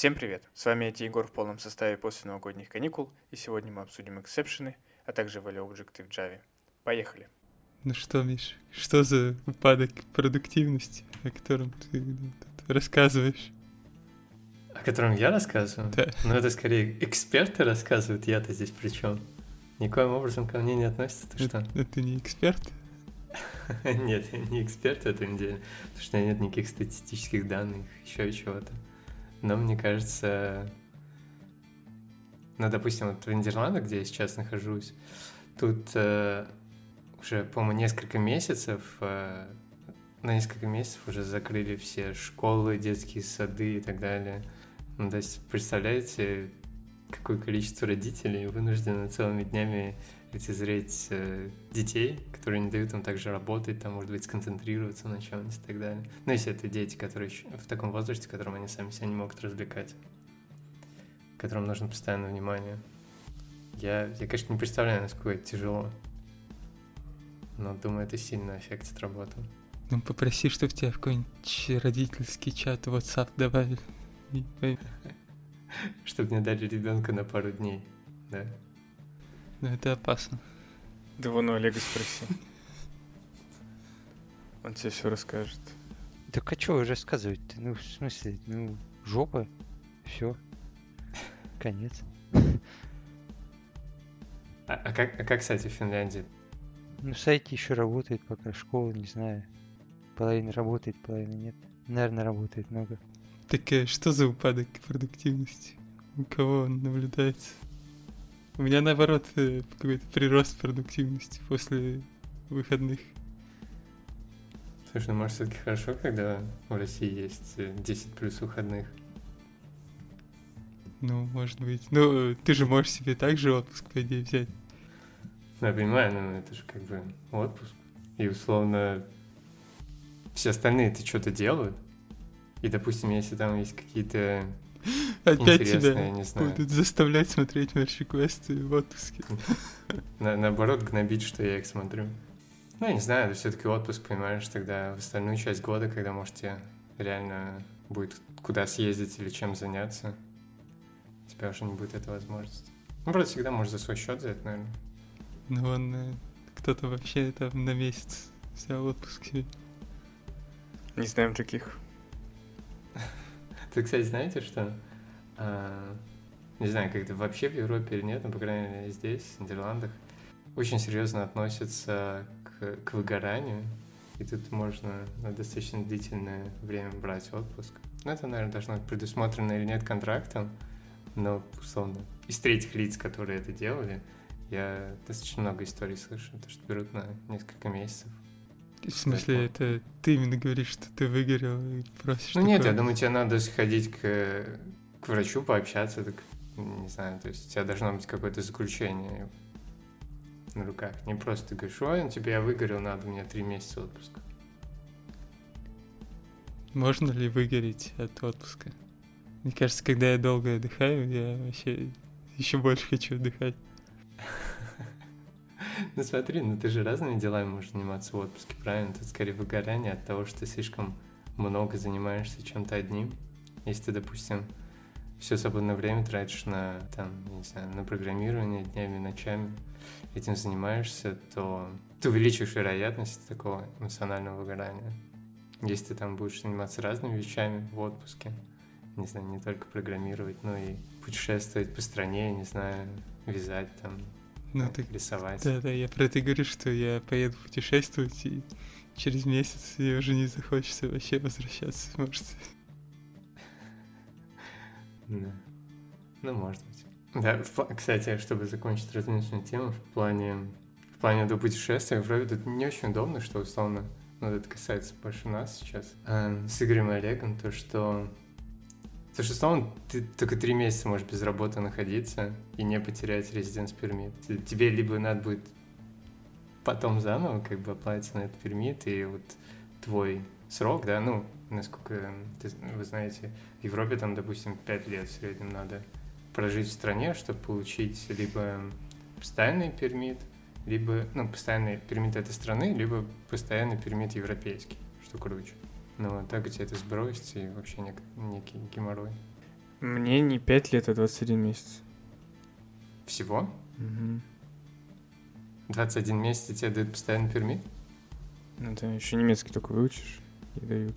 Всем привет! С вами IT Егор в полном составе после новогодних каникул, и сегодня мы обсудим эксепшены, а также value объекты в Java. Поехали! Ну что, Миш, что за упадок продуктивности, о котором ты рассказываешь? О котором я рассказываю? Да. Ну это скорее эксперты рассказывают, я-то здесь при чем? Никоим образом ко мне не относится, ты что? Это, это не эксперт? Нет, я не эксперт в этом деле, потому что у меня нет никаких статистических данных, еще чего-то. Но мне кажется, ну, допустим, вот в Нидерландах, где я сейчас нахожусь, тут э, уже, по-моему, несколько месяцев, э, на несколько месяцев уже закрыли все школы, детские сады и так далее. Ну, то есть, представляете, какое количество родителей вынуждены целыми днями лицезреть э, детей, которые не дают им также работать, там, может быть, сконцентрироваться на чем-нибудь и так далее. Ну, если это дети, которые в таком возрасте, в котором они сами себя не могут развлекать, которым нужно постоянное внимание. Я, я, конечно, не представляю, насколько это тяжело, но думаю, это сильно аффектит работу. Ну, попроси, чтобы тебя в какой-нибудь родительский чат WhatsApp добавили. Чтобы мне дали ребенка на пару дней, да? Ну, это опасно. Да вон у Олега спроси. Он тебе все расскажет. Так а что вы рассказывать-то? Ну, в смысле, ну, жопа, все, конец. А, а, как, а как, кстати, в Финляндии? Ну, сайт еще работает пока, школа, не знаю. Половина работает, половина нет. Наверное, работает много. Так э, что за упадок продуктивности? У кого он наблюдается? У меня наоборот э, какой-то прирост продуктивности после выходных. Слушай, ну может все-таки хорошо, когда в России есть 10 э, плюс выходных? Ну, может быть. Ну, ты же можешь себе также отпуск, по идее, взять. Ну, я понимаю, но это же как бы отпуск. И условно все остальные-то что-то делают. И, допустим, если там есть какие-то Опять тебя не знаю. будут заставлять смотреть мерч квесты в отпуске. На, наоборот, гнобить, что я их смотрю. Ну, я не знаю, это все-таки отпуск, понимаешь, тогда в остальную часть года, когда, можете реально будет куда съездить или чем заняться, у тебя уже не будет этой возможности. Ну, правда, всегда можешь за свой счет взять, наверное. Ну, он э, кто-то вообще там на месяц взял отпуск себе. Не знаем таких. Ты, кстати, знаете, что не знаю, как это вообще в Европе или нет, но, по крайней мере, здесь, в Нидерландах, очень серьезно относятся к, к выгоранию, и тут можно на достаточно длительное время брать отпуск. Ну, это, наверное, должно быть предусмотрено или нет контрактом, но, условно, из третьих лиц, которые это делали, я достаточно много историй слышу, то, что берут на несколько месяцев. В смысле, это ты именно говоришь, что ты выгорел и просишь Ну такое? нет, я думаю, тебе надо сходить к к врачу пообщаться, так, не знаю, то есть у тебя должно быть какое-то заключение на руках. Не просто ты говоришь, ой, ну тебе я выгорел, надо мне три месяца отпуска. Можно ли выгореть от отпуска? Мне кажется, когда я долго отдыхаю, я вообще еще больше хочу отдыхать. Ну смотри, ну ты же разными делами можешь заниматься в отпуске, правильно? Тут скорее выгорание от того, что ты слишком много занимаешься чем-то одним. Если ты, допустим, все свободное время тратишь на, там, не знаю, на программирование днями, ночами, этим занимаешься, то ты увеличиваешь вероятность такого эмоционального выгорания. Если ты там будешь заниматься разными вещами в отпуске, не знаю, не только программировать, но и путешествовать по стране, не знаю, вязать там, ну, ты, рисовать. Да, да, я про это говорю, что я поеду путешествовать, и через месяц мне уже не захочется вообще возвращаться, может. Да. Ну, может быть. Да, кстати, чтобы закончить различную тему, в плане, в плане до путешествия, вроде тут не очень удобно, что условно, ну, это касается больше нас сейчас, э, с Игорем и Олегом, то, что то, что условно ты только три месяца можешь без работы находиться и не потерять резиденс пермит. Тебе либо надо будет потом заново как бы оплатить на этот пермит, и вот твой срок, да, ну, насколько вы знаете, в Европе там, допустим, 5 лет в среднем надо прожить в стране, чтобы получить либо постоянный пермит, либо, ну, постоянный пермит этой страны, либо постоянный пермит европейский, что круче. Ну, вот так у тебя это сбросить и вообще нек- некий геморрой. Мне не 5 лет, а 21 месяц. Всего? Мгм. 21 месяц тебе дают постоянный пермит? Ну, ты еще немецкий только выучишь и дают.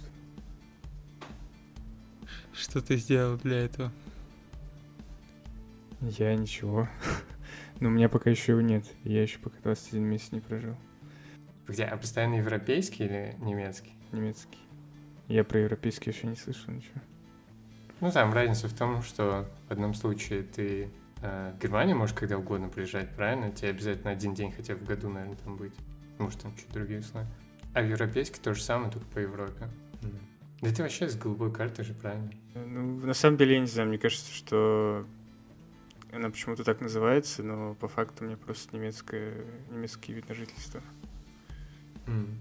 Что ты сделал для этого? Я ничего. Но у меня пока еще его нет. Я еще пока 21 месяц не прожил. Где? А постоянно европейский или немецкий? Немецкий. Я про европейский еще не слышал ничего. Ну, там разница в том, что в одном случае ты э, в Германию можешь когда угодно приезжать, правильно? Тебе обязательно один день хотя бы в году, наверное, там быть. Может, там чуть другие условия. А в европейский то же самое, только по Европе. Да ты вообще с голубой картой же, правильно? Ну, на самом деле, я не знаю, мне кажется, что она почему-то так называется, но по факту мне просто немецкое, немецкий вид на жительство. М.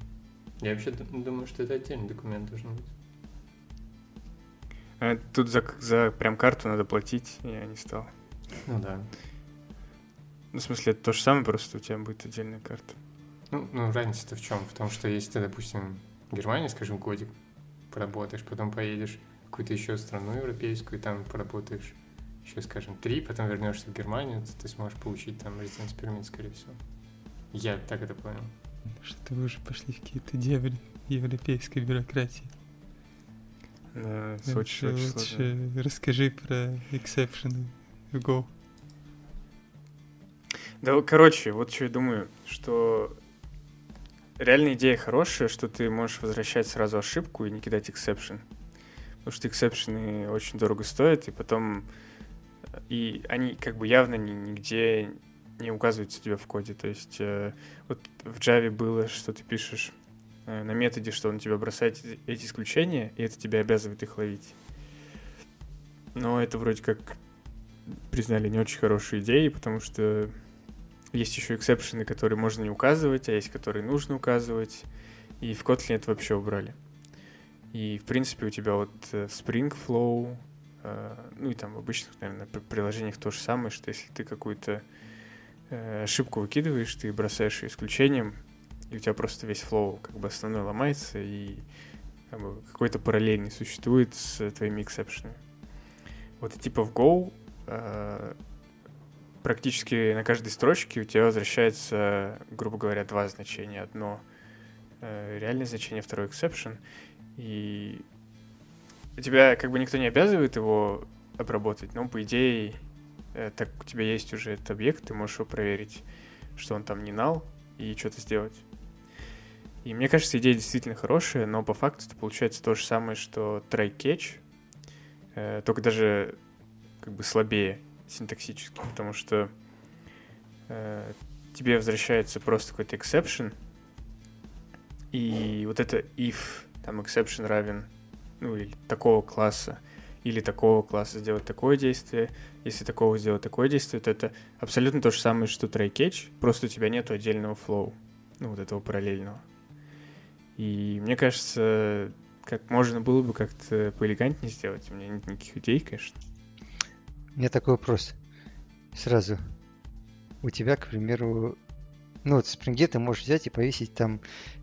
Я вообще ду- думаю, что это отдельный документ должен быть. А тут за, за прям карту надо платить, я не стал. Ну да. Ну, в смысле, это то же самое, просто у тебя будет отдельная карта. Ну, ну разница-то в чем? В том, что если ты, допустим, в Германии, скажем, годик поработаешь, потом поедешь в какую-то еще страну европейскую, и там поработаешь еще, скажем, три, потом вернешься в Германию, то ты сможешь получить там residence permit, скорее всего. Я так это понял. Что вы уже пошли в какие-то дебри европейской бюрократии. Да, это Лучше, расскажи про exception ы в Go. Да, короче, вот что я думаю, что реальная идея хорошая, что ты можешь возвращать сразу ошибку и не кидать exception. Потому что exception ы очень дорого стоят, и потом... И они как бы явно ни- нигде не указываются у тебя в коде. То есть э, вот в Java было, что ты пишешь э, на методе, что он тебя бросает эти исключения, и это тебя обязывает их ловить. Но это вроде как признали не очень хорошей идеей, потому что есть еще exception ы, которые можно не указывать, а есть, которые нужно указывать. И в Kotlin это вообще убрали. И, в принципе, у тебя вот э, Spring Flow, э, ну и там в обычных, наверное, при- приложениях то же самое, что если ты какую-то э, ошибку выкидываешь, ты бросаешь ее исключением, и у тебя просто весь флоу как бы основной ломается, и как бы, какой-то параллель не существует с твоими эксепшенами. Вот типа в Go практически на каждой строчке у тебя возвращается, грубо говоря, два значения. Одно э, реальное значение, второе exception. И тебя как бы никто не обязывает его обработать, но по идее, э, так у тебя есть уже этот объект, ты можешь его проверить, что он там не нал, и что-то сделать. И мне кажется, идея действительно хорошая, но по факту это получается то же самое, что try-catch, э, только даже как бы слабее синтаксически, потому что э, тебе возвращается просто какой-то exception, и вот это if там exception равен, ну, или такого класса, или такого класса сделать такое действие, если такого сделать такое действие, то это абсолютно то же самое, что try-catch, просто у тебя нету отдельного flow, ну, вот этого параллельного. И мне кажется, как можно было бы как-то поэлегантнее сделать. У меня нет никаких идей, конечно. У меня такой вопрос. Сразу. У тебя, к примеру, ну вот в Spring ты можешь взять и повесить там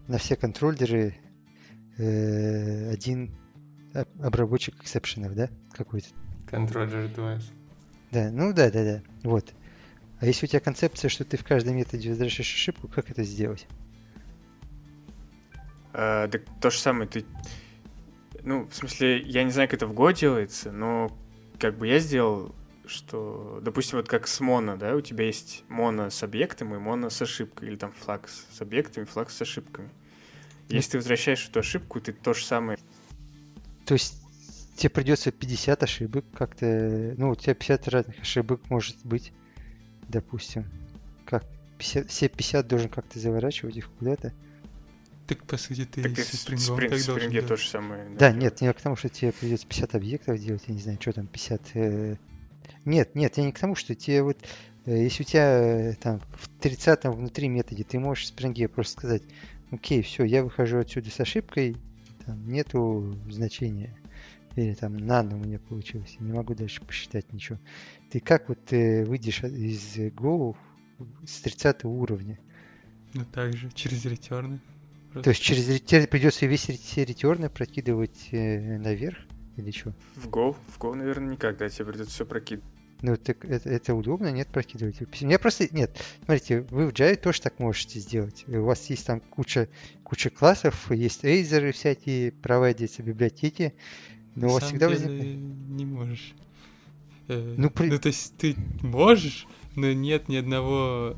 на все контроллеры э, один об- обработчик эксепшенов, да? Какой-то. Контроллер device. Да, ну да, да, да. Вот. А если у тебя концепция, что ты в каждом методе возвращаешь ошибку, как это сделать? А, так то же самое, ты... Ну, в смысле, я не знаю, как это в Go делается, но как бы я сделал, что, допустим, вот как с моно, да, у тебя есть моно с объектом и моно с ошибкой, или там флаг с объектами, флаг с ошибками. Если ты возвращаешь эту ошибку, ты то же самое. То есть тебе придется 50 ошибок как-то... Ну, у тебя 50 разных ошибок может быть, допустим. Как 50, все 50 должен как-то заворачивать их куда-то. Так, по сути, ты Так и со Spring Spring, так в должен делать. то же самое. Да, нет, не к тому, что тебе придется 50 объектов делать, я не знаю, что там, 50... э, Нет, нет, я не к тому, что тебе вот... э, Если у тебя э, там в 30-м внутри методе ты можешь Spring просто сказать, окей, все, я выхожу отсюда с ошибкой, там нету значения. Или там нано у меня получилось, не могу дальше посчитать ничего. Ты как вот э, выйдешь из Go с 30 уровня? Ну, также, через ретерны. То есть через ре- тебе придется весь ретерны прокидывать э, наверх Или что? В Go? В Go, наверное, никогда тебе придется все прокидывать. Ну, так это, это удобно, нет, прокидывать? У меня просто, нет, смотрите, вы в Java тоже так можете сделать. У вас есть там куча, куча классов, есть эйзеры всякие, проводятся библиотеки, но у На вас самом всегда деле возникает... не можешь. Э, Ну, при- ну, то есть ты можешь, но нет ни одного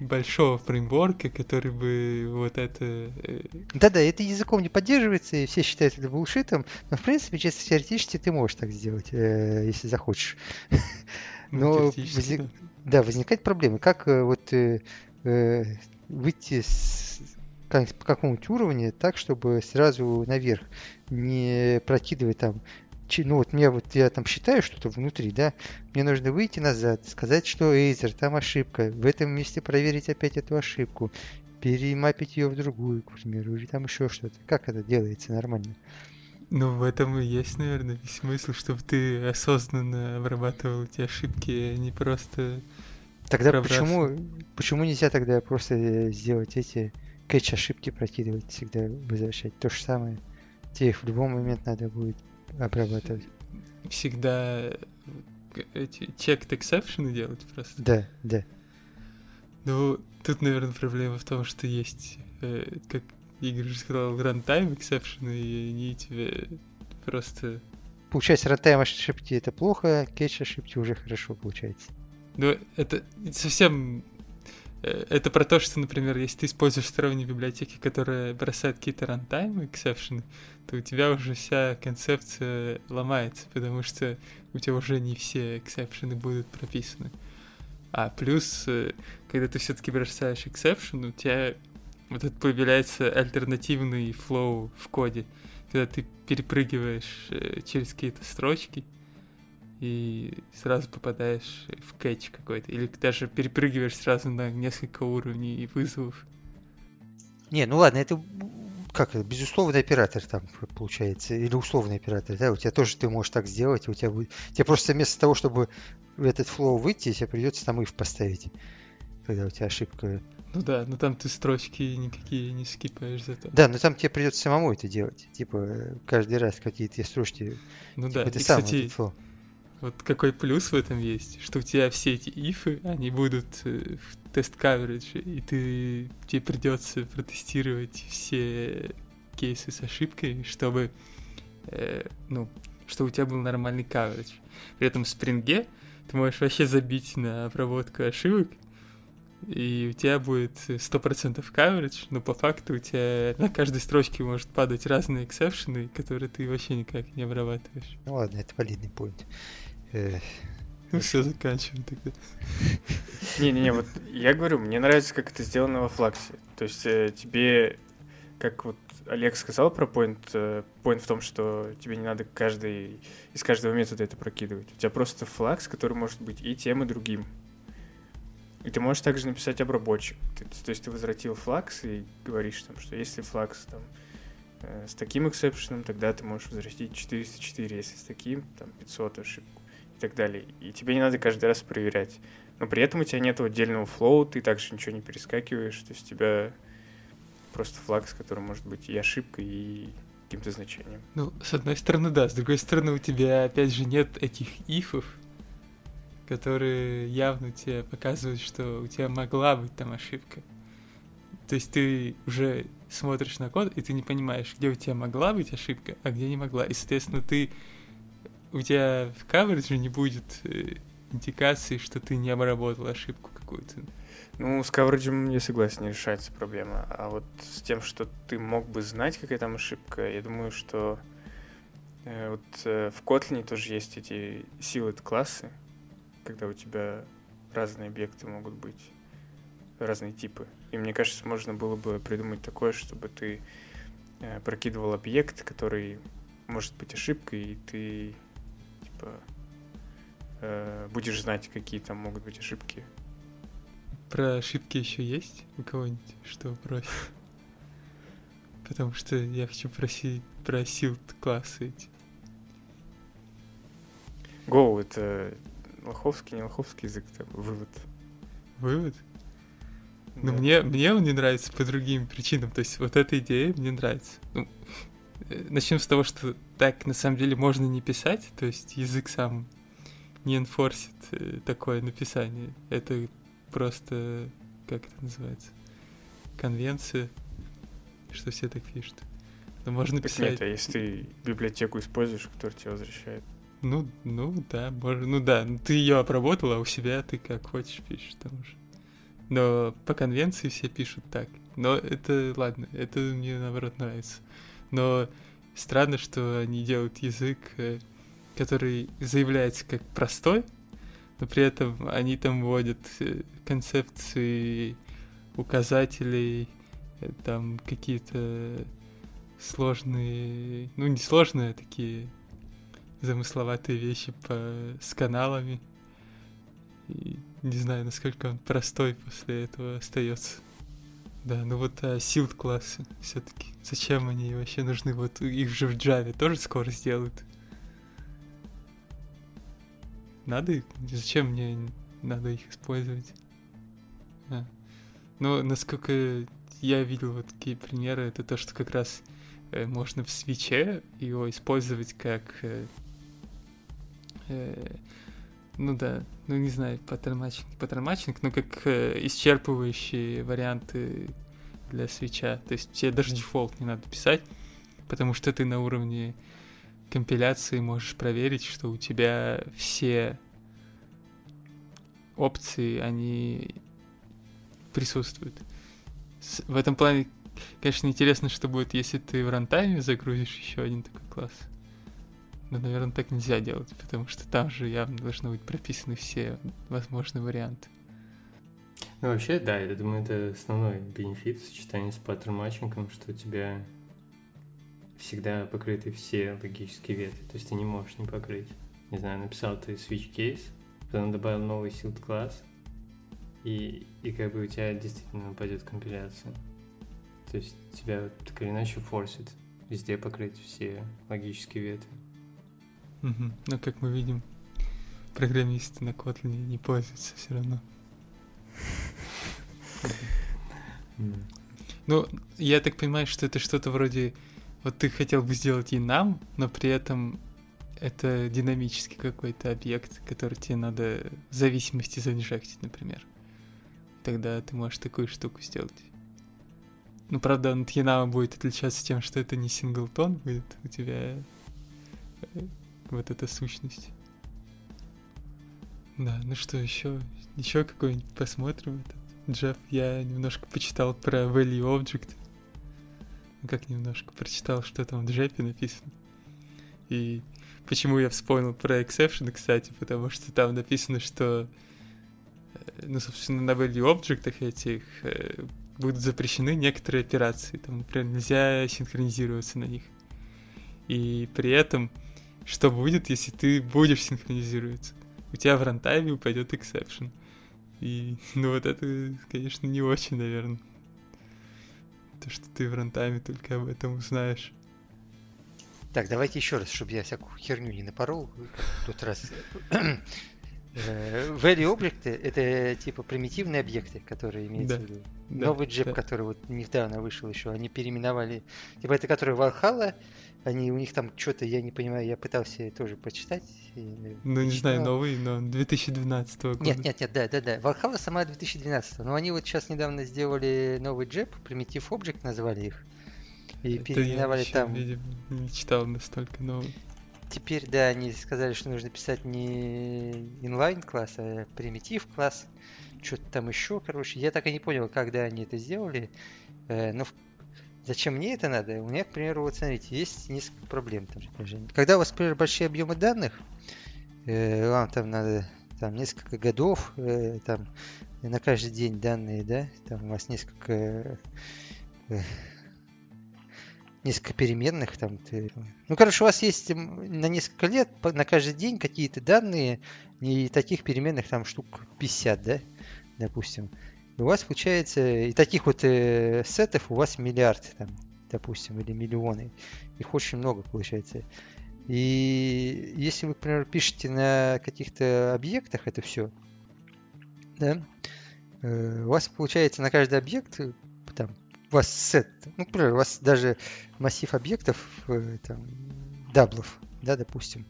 большого фреймворка, который бы вот это... э, Да-да, это языком не поддерживается, и все считают это булшитом, но, в принципе, чисто теоретически ты можешь так сделать, э, если захочешь. ну, Но возник- да. Да, возникает проблема. Как э, вот выйти с как- по какому-нибудь уровню так, чтобы сразу наверх не прокидывать там ну вот мне вот я там считаю что-то внутри, да, мне нужно выйти назад, сказать, что Эйзер, там ошибка, в этом месте проверить опять эту ошибку, перемапить ее в другую, к примеру, или там еще что-то. Как это делается нормально? Ну, в этом и есть, наверное, весь смысл, чтобы ты осознанно обрабатывал эти ошибки, а не просто... Тогда Пробраться. почему, почему нельзя тогда просто э, сделать эти кэч ошибки прокидывать, всегда возвращать? То же самое. Тебе их в любой момент надо будет обрабатывать. всегда э, эти checked exception делать просто. Да, да. Ну, тут, наверное, проблема в том, что есть, э, как Игорь уже сказал, runtime exception, и они тебе просто... Получается, рантайм ошибки это плохо, кэч ошибки уже хорошо получается. Ну, это совсем... э, Это про то, что, например, если ты используешь сторонние библиотеки, которые бросают какие-то runtime exception, то у тебя уже вся концепция ломается, потому что у тебя уже не все exception ы будут прописаны. А плюс, э, когда ты все-таки бросаешь exception, у тебя вот это появляется альтернативный flow в коде, когда ты перепрыгиваешь э, через какие-то строчки и сразу попадаешь в кэч какой-то, или даже перепрыгиваешь сразу на несколько уровней вызовов. Не, ну ладно, это как это, безусловный оператор там получается, или условный оператор, да, у тебя тоже ты можешь так сделать, у тебя будет, тебе просто вместо того, чтобы в этот флоу выйти, тебе придется там if поставить, когда у тебя ошибка. Ну да, но там ты строчки никакие не скипаешь зато. Да, но там тебе придется самому это делать, типа каждый раз какие-то строчки, Ну типа да, ты и, сам кстати, flow. Вот какой плюс в этом есть, что у тебя все эти if ы, они будут э, в тест coverage е, и ты, тебе придется протестировать все кейсы с ошибкой, чтобы, э, ну, чтобы у тебя был нормальный coverage. При этом в Spring е ты можешь вообще забить на обработку ошибок, и у тебя будет 100% coverage, но по факту у тебя на каждой строчке может падать разные exception ы, которые ты вообще никак не обрабатываешь. Ну ладно, это валидный поинт. Все, заканчиваем тогда. Не-не-не, вот я говорю, мне нравится, как это сделано во флаксе. То есть э, тебе, как вот Олег сказал про point, э, point в том, что тебе не надо каждый, из каждого метода это прокидывать. У тебя просто флакс, который может быть и тем, и другим. И ты можешь также написать обработчик. Ты- то есть ты возвратил флакс и говоришь там, что если флакс там э, с таким эксепшеном, тогда ты можешь возвратить 404, если с таким, там 500 ошибку так далее. И тебе не надо каждый раз проверять. Но при этом у тебя нет отдельного флоу, ты также ничего не перескакиваешь, то есть у тебя просто флаг, с которым может быть и ошибка, и каким-то значением. Ну, с одной стороны, да, с другой стороны, у тебя опять же нет этих ифов, которые явно тебе показывают, что у тебя могла быть там ошибка. То есть ты уже смотришь на код, и ты не понимаешь, где у тебя могла быть ошибка, а где не могла. И, соответственно, ты у тебя в каверидже не будет э, индикации, что ты не обработал ошибку какую-то. Ну, с кавериджем, я согласен, не решается проблема. А вот с тем, что ты мог бы знать, какая там ошибка, я думаю, что э, вот э, в Kotlin тоже есть эти sealed классы, когда у тебя разные объекты могут быть, разные типы. И мне кажется, можно было бы придумать такое, чтобы ты э, прокидывал объект, который может быть ошибкой, и ты типа э, будешь знать, какие там могут быть ошибки. Про ошибки еще есть у кого-нибудь, что просит? Потому что я хочу просить про силд классы эти. Go — это лоховский, не лоховский язык, это вывод. Вывод? Ну, Да. мне, мне он не нравится по другим причинам. То есть вот эта идея мне нравится. Ну, начнем с того, что так на самом деле можно не писать, то есть язык сам не энфорсит э, такое написание. Это просто, как это называется, конвенция, что все так пишут. Но можно Так писать. нет, а если ты библиотеку используешь, которая тебя возвращает? Ну, ну да, можно, ну да, ну, ты ее обработал, а у себя ты как хочешь пишешь там уже. Но по конвенции все пишут так. Но это, ладно, это мне наоборот нравится. Но странно, что они делают язык, э, который заявляется как простой, но при этом они там вводят э, концепции указателей, э, там какие-то сложные, ну не сложные, а такие замысловатые вещи по, с каналами. И не знаю, насколько он простой после этого остается. Да, ну вот а, силд классы все-таки. Зачем они вообще нужны? Вот их же в Java тоже скоро сделают. Надо их? Зачем мне надо их использовать? А. Ну, насколько я видел вот такие примеры, это то, что как раз э, можно в switch е его использовать как э, э, ну да, ну не знаю, pattern matching, не pattern matching, но как э, исчерпывающие варианты для switch а. То есть тебе даже дефолт не надо писать, потому что ты на уровне компиляции можешь проверить, что у тебя все опции, они присутствуют. С- в этом плане, конечно, интересно, что будет, если ты в runtime е загрузишь еще один такой класс. Но, наверное, так нельзя делать, потому что там же явно должны быть прописаны все возможные варианты. Ну, вообще, да, я думаю, это основной benefit сочетания с pattern matching ом, что у тебя всегда покрыты все логические ветви, то есть ты не можешь не покрыть. Не знаю, написал ты switch case, потом добавил новый sealed класс, и, и как бы у тебя действительно пойдет компиляция. То есть тебя так или иначе форсит везде покрыть все логические ветви. Мгм. Но, как мы видим, программисты на Kotlin не пользуются все равно. Ну, я так понимаю, что это что-то вроде... Вот ты хотел бы сделать и нам, но при этом это динамический какой-то объект, который тебе надо в зависимости занижать, например. Тогда ты можешь такую штуку сделать. Ну, правда, он Янама будет отличаться тем, что это не синглтон будет у тебя э, вот эта сущность. Да, ну что, еще, еще какой-нибудь посмотрим этот. Джефф, я немножко почитал про value object. Ну как немножко, прочитал, что там в Джеффе написано. И почему я вспомнил про exception, кстати, потому что там написано, что э, ну, собственно, на value объектах этих э, будут запрещены некоторые операции. Там, например, нельзя синхронизироваться на них. И при этом, что будет, если ты будешь синхронизироваться? У тебя в рантайме упадет exception. И, ну, вот это, конечно, не очень, наверное. То, что ты в рантайме только об этом узнаешь. Так, давайте еще раз, чтобы я всякую херню не напорол. в тот раз. Э, Value объекты — это типа примитивные объекты, которые имеются Да, в виду. Да, Новый джеб, да. который вот недавно вышел еще, они переименовали. Типа это который Valhalla, они у них там что-то, я не понимаю, я пытался тоже почитать. и, Ну, не знаю, новый, но 2012 года. Нет, нет, нет, да, да, да. Valhalla сама 2012. Но они вот сейчас недавно сделали новый джеб, Primitive Object назвали их. И Это я переименовали ещё, там. видимо, не читал настолько новый. Теперь, да, они сказали, что нужно писать не inline класс, а примитив класс. Что-то там еще, короче. Я так и не понял, когда они это сделали. Э, Но в- зачем мне это надо? У меня, к примеру, вот смотрите, есть несколько проблем там. Когда у вас, например, большие объемы данных, э, вам там надо там несколько годов, э, там на каждый день данные, да, там у вас несколько э, несколько переменных там. ты- Ну, короче, у вас есть на несколько лет, на каждый день какие-то данные, и таких переменных там штук 50, да, допустим. У вас получается, и таких вот э, сетов у вас миллиард там, допустим, или миллионы. Их очень много получается. И если вы, например, пишете на каких-то объектах это все, да, э, у вас получается на каждый объект там вас сет, ну, например, у вас даже массив объектов, э, там, double ов, да, допустим,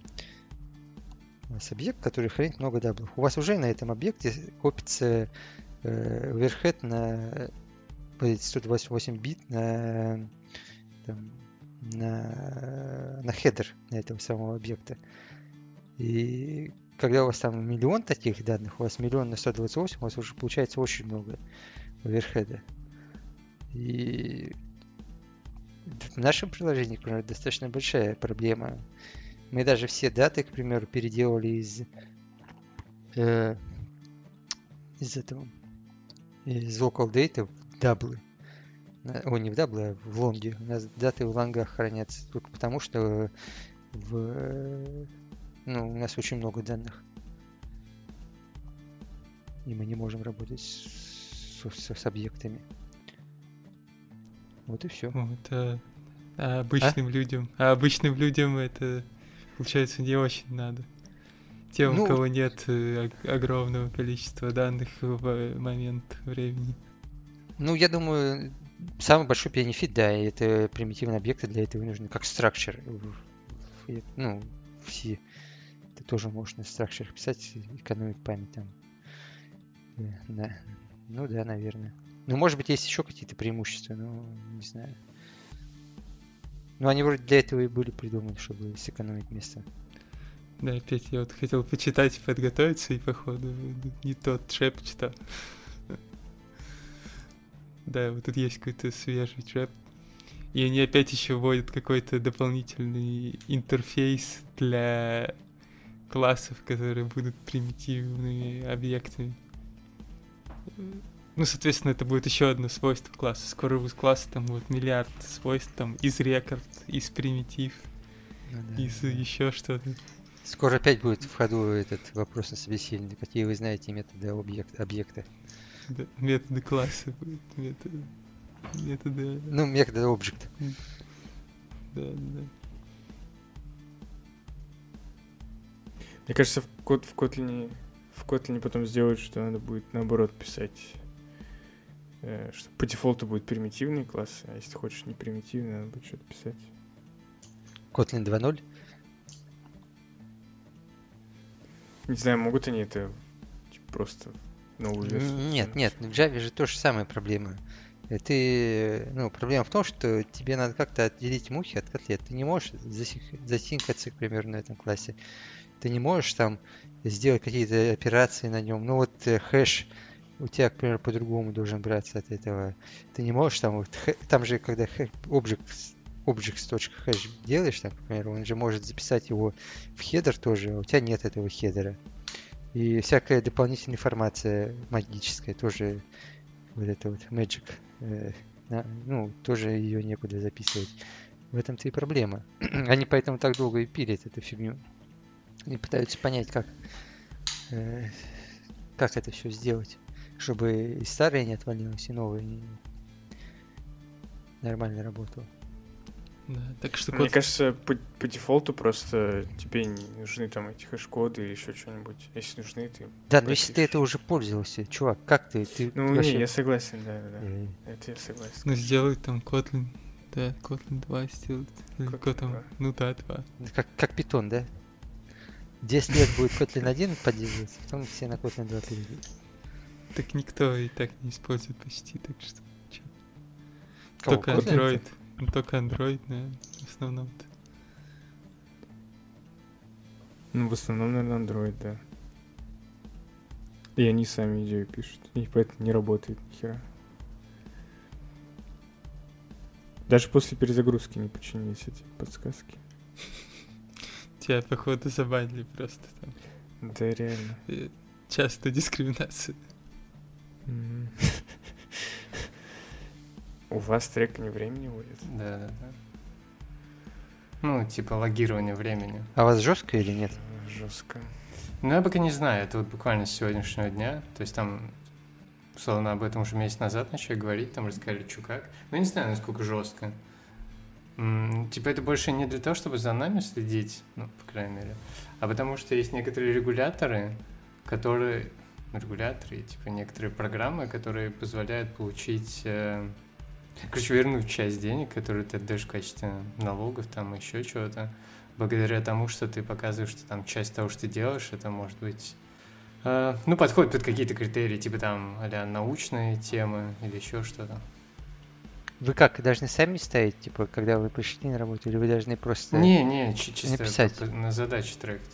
у вас объект, который хранит много double ов. У вас уже на этом объекте копится э, overhead на 128 бит на, там, на, на header на этого самого объекта. И когда у вас там миллион таких данных, у вас миллион на 128, у вас уже получается очень много overhead а. И в нашем приложении, например, достаточно большая проблема. Мы даже все даты, к примеру, переделали из, э, из этого, из LocalDate в double ы. О, не в double ы, а в long и. У нас даты в long ах хранятся только потому, что в, ну, у нас очень много данных. И мы не можем работать с, с, с объектами. Вот и все. А, а обычным а? людям. А обычным людям это, получается, не очень надо. Тем, ну, у кого нет э, огромного количества данных в момент времени. Ну, я думаю, самый большой бенефит, да, это примитивные объекты для этого нужны, как structure. Ну, все. Ты тоже можешь на structure писать, экономить память там. Да. Ну да, наверное. Ну, может быть, есть еще какие-то преимущества, но не знаю. Ну, они вроде для этого и были придуманы, чтобы сэкономить место. Да, опять я вот хотел почитать, подготовиться, и походу не тот трэп читал. Да, вот тут есть какой-то свежий трэп. И они опять еще вводят какой-то дополнительный интерфейс для классов, которые будут примитивными объектами. Ну, соответственно, это будет еще одно свойство класса. Скоро у класса там будет миллиард свойств, там, из рекорд, из примитив, ну, да, из да. еще что-то. Скоро опять будет в ходу этот вопрос на собеседование. Какие вы знаете методы объект, объекта? Да, методы класса будут, методы... Методы... Ну, методы объект. Да, да. Мне кажется, в, код, в Kotlin в Kotlin потом сделают, что надо будет наоборот писать Э, что по дефолту будет примитивный класс, а если ты хочешь не примитивный, надо будет что-то писать. Kotlin 2.0? Не знаю, могут они это типа, просто новую версию? Нет, нет, в Java же тоже самая проблема. Э, ты, ну, проблема в том, что тебе надо как-то отделить мухи от котлет. Ты не можешь за sync аться, к примеру, на этом классе. Ты не можешь там сделать какие-то операции на нем. Ну вот э, hash у тебя, к примеру, по-другому должен браться от этого. Ты не можешь там, вот, там же, когда object, objects.hash делаешь, там, к примеру, он же может записать его в header тоже, а у тебя нет этого header а. И всякая дополнительная информация магическая тоже, вот это вот magic, э, ну, тоже ее некуда записывать. В этом-то и проблема. Они поэтому так долго и пилят эту фигню. Они пытаются понять, как, э, как это все сделать чтобы и старые не отвалилось, и новые не... нормально работало. Да, так что Мне код... кажется, по, по дефолту просто тебе не нужны там эти хэш-коды или еще что-нибудь. Если нужны, ты... Да, но если ты это уже пользовался, чувак, как ты? ты ну, вообще... не, я согласен, да, да, да. Mm. Это я согласен. Ну, сделай там Kotlin, да, Kotlin 2 сделать. Kotlin там, 2. ну да, 2. Как, как Python, да? 10 лет будет Kotlin 1 поддерживаться, потом все на Kotlin 2 перейдут. Так никто и так не использует почти, так что... Чё? Только Android. Ну, только Android, наверное, в основном-то. Ну, в основном, наверное, Android, да. И они сами идею пишут. И поэтому не работает ни хера. Даже после перезагрузки не починились эти подсказки. Тебя, походу, забанили просто там. Да, реально. Э, часто дискриминация. У вас трекание времени будет? Да, да, да. Ну, типа логирование времени. А у вас жестко или нет? Жестко. Ну, я пока не знаю, это вот буквально с сегодняшнего дня. То есть там, условно, об этом уже месяц назад начали говорить, там рассказали, что как. Ну, не знаю, насколько жестко. М-м, типа это больше не для того, чтобы за нами следить, ну, по крайней мере, а потому что есть некоторые регуляторы, которые регуляторы, типа некоторые программы, которые позволяют получить э, Короче, вернуть часть денег, которые ты отдаешь в качестве налогов, там еще чего-то, благодаря тому, что ты показываешь, что там часть того, что ты делаешь, это может быть э, ну, подходит под какие-то критерии, типа там а научные темы или еще что-то. Вы как, должны сами ставить, типа, когда вы пришли на работу, или вы должны просто Не, не, чи- чисто написать? на задачи трекать.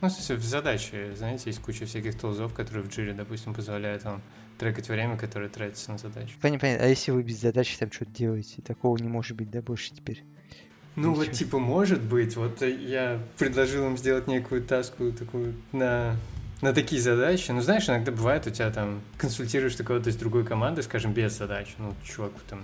Ну, в смысле, в задаче, знаете, есть куча всяких тулзов, которые в джире, допустим, позволяют вам трекать время, которое тратится на задачу. Понятно, понятно. А если вы без задачи там что-то делаете, такого не может быть, да, больше теперь? Ну, И вот, типа, может быть, вот э, я предложил им сделать некую таску такую на, на такие задачи. Ну, знаешь, иногда бывает у тебя там, консультируешь ты кого-то из другой команды, скажем, без задач. Ну, чуваку там,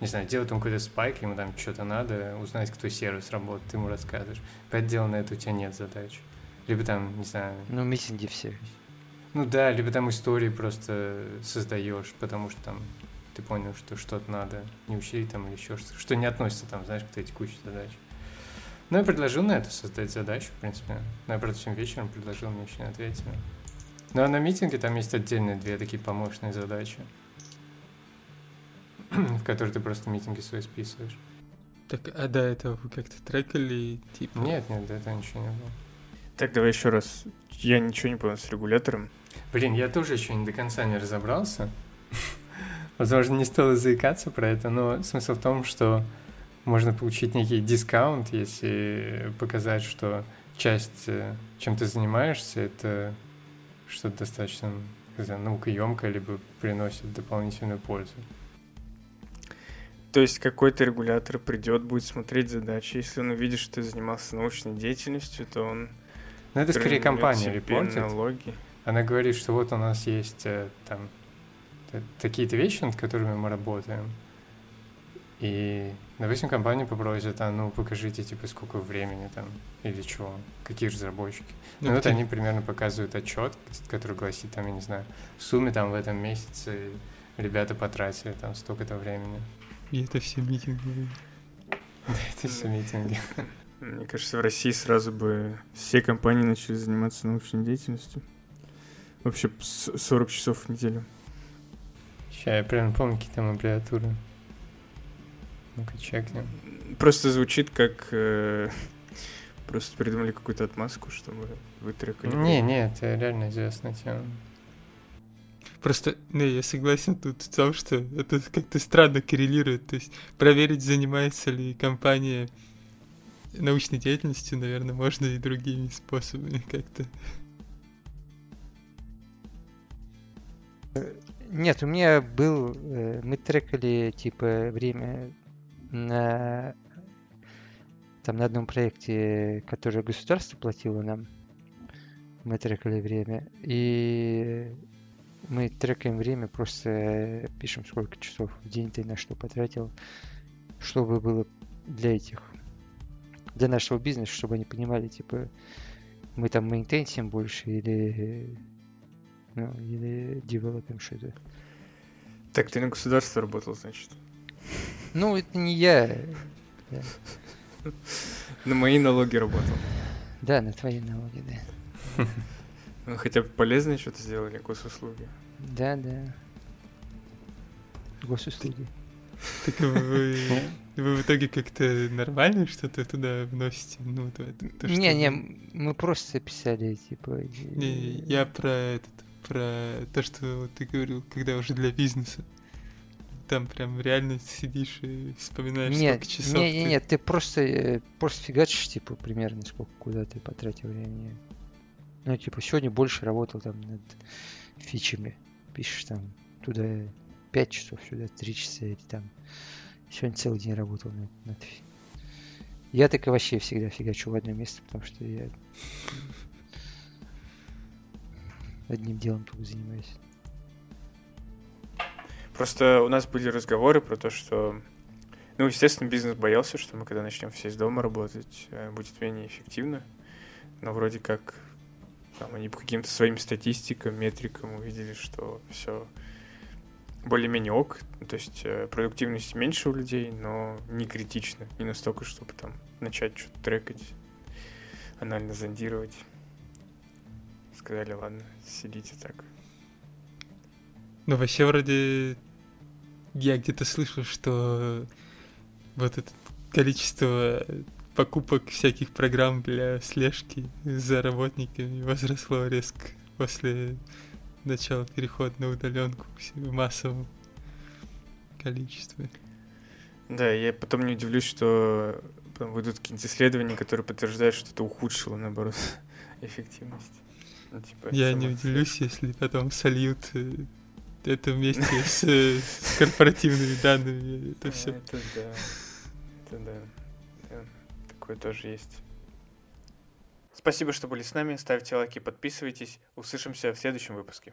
не знаю, делать там какой-то спайк, ему там что-то надо, узнать, кто сервис работает, ты ему рассказываешь. Пять дел на это у тебя нет задач. Либо там, не знаю, Ну, митинги все. Ну да, либо там истории просто создаешь, потому что там ты понял, что что-то надо не учить там или еще что-то, что не относится там, знаешь, к твоей текущей задаче. Ну, я предложил на это создать задачу, в принципе. Но я, правда, всем вечером предложил, мне еще не ответили. Ну, а на митинге там есть отдельные две такие помощные задачи, в которые ты просто митинги свои списываешь. Так, а до этого вы как-то трекали, типа... Нет, нет, до этого ничего не было. Так, давай еще раз. Я ничего не понял с регулятором. Блин, я тоже еще не до конца не разобрался. Возможно, не стоило заикаться про это, но смысл в том, что можно получить некий дискаунт, если показать, что часть, э, чем ты занимаешься, это что-то достаточно знаю, наукоемкое, либо приносит дополнительную пользу. То есть какой-то регулятор придет, будет смотреть задачи. Если он увидит, что ты занимался научной деятельностью, то он... Но это скорее компания репортит. налоги. Она говорит, что вот у нас есть э, там такие-то вещи, над которыми мы работаем. И, допустим, компания попросит, а ну покажите, типа, сколько времени там, или чего, какие разработчики. Ну, вот ты- они примерно показывают отчет, который гласит, там, я не знаю, в сумме там в этом месяце ребята потратили там столько-то времени. И это все митинги. Это все митинги. Мне кажется, в России сразу бы все компании начали заниматься научной деятельностью. Вообще с- 40 часов в неделю. Сейчас я прям помню, какие там аббревиатуры. Ну-ка, чекнем. Просто звучит как... э, просто придумали какую-то отмазку, чтобы вытрекали. Не, не, это реально известная тема. Просто, не, я согласен тут в том, что это как-то странно коррелирует. То есть проверить, занимается ли компания научной деятельностью, наверное, можно и другими способами как-то. Нет, у меня был... э, Мы трекали, типа, время на... Там на одном проекте, который государство платило нам. Мы трекали время. И мы трекаем время, просто э, пишем, сколько часов в день ты на что потратил, чтобы было для этих, для нашего бизнеса, чтобы они понимали, типа, мы там мейнтейнсим больше или, ну, или девелопим что-то. Так, ты на государство работал, значит. Ну, это не я. На мои налоги работал. Да, на твои налоги, да. Ну, хотя бы полезное что-то сделали, госуслуги. Да, да. Госуслуги. Так вы, вы в итоге как-то нормально что-то туда вносите? Ну, вот это, то, что- Не, не, мы просто писали, типа... Не, я про этот, про то, что ты говорил, когда уже для бизнеса. Там прям реально сидишь и вспоминаешь, Нет, сколько часов не, не, ты- нет, ты просто, э, просто фигачишь, типа, примерно, сколько, куда ты потратил времени. Ну, типа, сегодня больше работал там над фичами. Пишешь там туда 5 часов, сюда 3 часа, или там сегодня целый день работал над, над Я так и вообще всегда фигачу в одно место, потому что я одним делом только занимаюсь. Просто у нас были разговоры про то, что... Ну, естественно, бизнес боялся, что мы, когда начнем все из дома работать, э, будет менее эффективно. Но вроде как там, они по каким-то своим статистикам, метрикам увидели, что все более-менее ок. То есть э, продуктивность меньше у людей, но не критично. Не настолько, чтобы там начать что-то трекать, анально зондировать. Сказали, ладно, сидите так. Ну, вообще вроде я где-то слышал, что вот это количество покупок всяких программ для слежки за работниками возросло резко после начала перехода на удаленку в массовом количестве. Да, я потом не удивлюсь, что выйдут какие-нибудь исследования, которые подтверждают, что это ухудшило, наоборот, эффективность. Ну, типа, я не удивлюсь, если потом сольют э, это вместе с, с корпоративными данными. Это все. Это да. Это да. Такое тоже есть. Спасибо, что были с нами. Ставьте лайки, подписывайтесь. Услышимся в следующем выпуске.